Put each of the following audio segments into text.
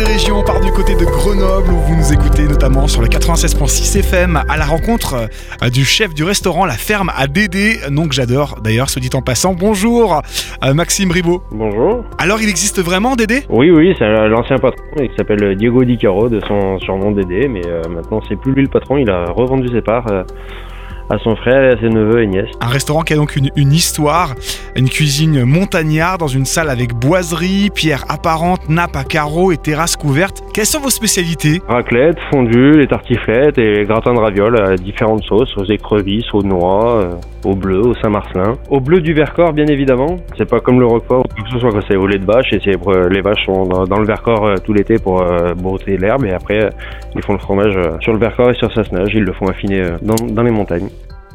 des régions, on part du côté de Grenoble où vous nous écoutez notamment sur le 96.6 FM à la rencontre euh, du chef du restaurant La Ferme à Dédé, nom que j'adore d'ailleurs, se dit en passant. Bonjour euh, Maxime Ribaud. Bonjour. Alors il existe vraiment Dédé? Oui, oui, c'est l'ancien patron qui s'appelle Diego Di Caro de son surnom Dédé, mais euh, maintenant c'est plus lui le patron, il a revendu ses parts à son frère et à ses neveux et nièces. Un restaurant qui a donc une, histoire, une cuisine montagnarde dans une salle avec boiserie, pierres apparentes, nappes à carreaux et terrasses couvertes. Quelles sont vos spécialités? Raclette, fondue, les tartiflettes et les gratins de ravioles à différentes sauces, aux écrevisses, aux noix, euh, au bleu, au Saint-Marcelin. Au bleu du Vercors, bien évidemment. C'est pas comme le Roquefort, que ce soit c'est au lait de vache et c'est, euh, les vaches sont dans, le Vercors euh, tout l'été pour euh, l'herbe et après ils font le fromage sur le Vercors et sur Sassenage. Ils le font affiner dans, dans les montagnes.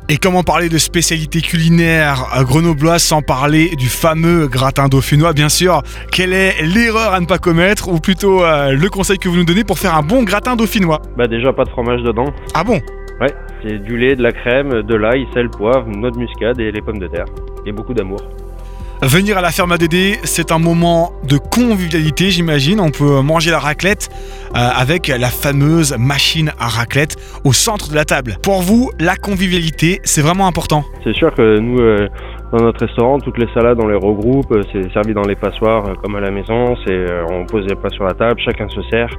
Et comment parler de spécialité culinaire grenobloise sans parler du fameux gratin dauphinois, bien sûr Quelle est l'erreur à ne pas commettre, ou plutôt le conseil que vous nous donnez pour faire un bon gratin dauphinois? Bah déjà pas de fromage dedans. Ah bon? Ouais, c'est du lait, de la crème, de l'ail, sel, poivre, noix de muscade et les pommes de terre. Et beaucoup d'amour. Venir à la ferme Dédé, c'est un moment de convivialité, j'imagine. On peut manger la raclette euh, avec la fameuse machine à raclette au centre de la table. Pour vous, la convivialité, c'est vraiment important. C'est sûr que nous, euh, dans notre restaurant, toutes les salades, on les regroupe. C'est servi dans les passoires euh, comme à la maison. On pose les plats sur la table, chacun se sert.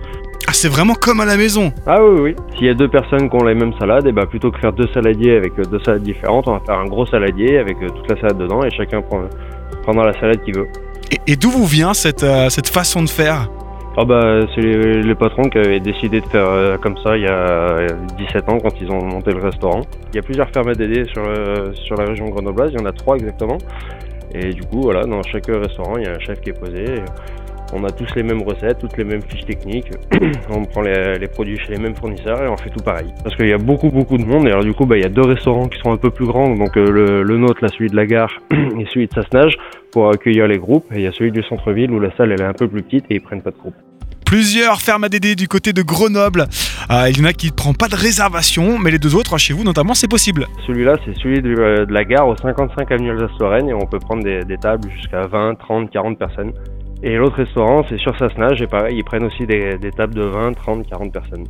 Ah, c'est vraiment comme à la maison Ah oui, oui. S'il y a deux personnes qui ont les mêmes salades, et bah plutôt que faire deux saladiers avec deux salades différentes, on va faire un gros saladier avec toute la salade dedans et chacun prend, prendra la salade qu'il veut. Et, d'où vous vient cette, cette façon de faire? Ah bah, c'est les, patrons qui avaient décidé de faire euh, comme ça il y a 17 ans quand ils ont monté le restaurant. Il y a plusieurs fermes à Dédé sur, euh, sur la région grenobloise, il y en a trois exactement. Et du coup, voilà, dans chaque restaurant, il y a un chef qui est posé. On a tous les mêmes recettes, toutes les mêmes fiches techniques. on prend les, produits chez les mêmes fournisseurs et on fait tout pareil. Parce qu'il y a beaucoup beaucoup de monde et alors du coup bah, il y a deux restaurants qui sont un peu plus grands, donc euh, le, nôtre, là, celui de la gare et celui de Sassenage pour accueillir les groupes. Et il y a celui du centre-ville où la salle elle est un peu plus petite et ils prennent pas de groupe. Plusieurs fermes à Dédé du côté de Grenoble. Euh, il y en a qui ne prennent pas de réservation, mais les deux autres, chez vous notamment, c'est possible. Celui-là, c'est celui de, la gare au 55 avenue Alsace-Lorraine et on peut prendre des, tables jusqu'à 20, 30, 40 personnes. Et l'autre restaurant, c'est sur Sassenage et pareil, ils prennent aussi des, des tables de 20, 30, 40 personnes.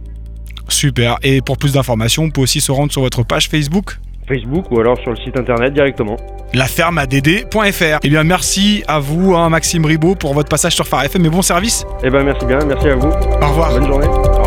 Super. Et pour plus d'informations, on peut aussi se rendre sur votre page Facebook Facebook ou alors sur le site internet directement. Lafermeadd.fr. Eh bien, merci à vous, hein, Maxime Ribaud, pour votre passage sur Phare FM et bon service. Eh bien, merci bien, merci à vous. Au revoir. Bonne journée.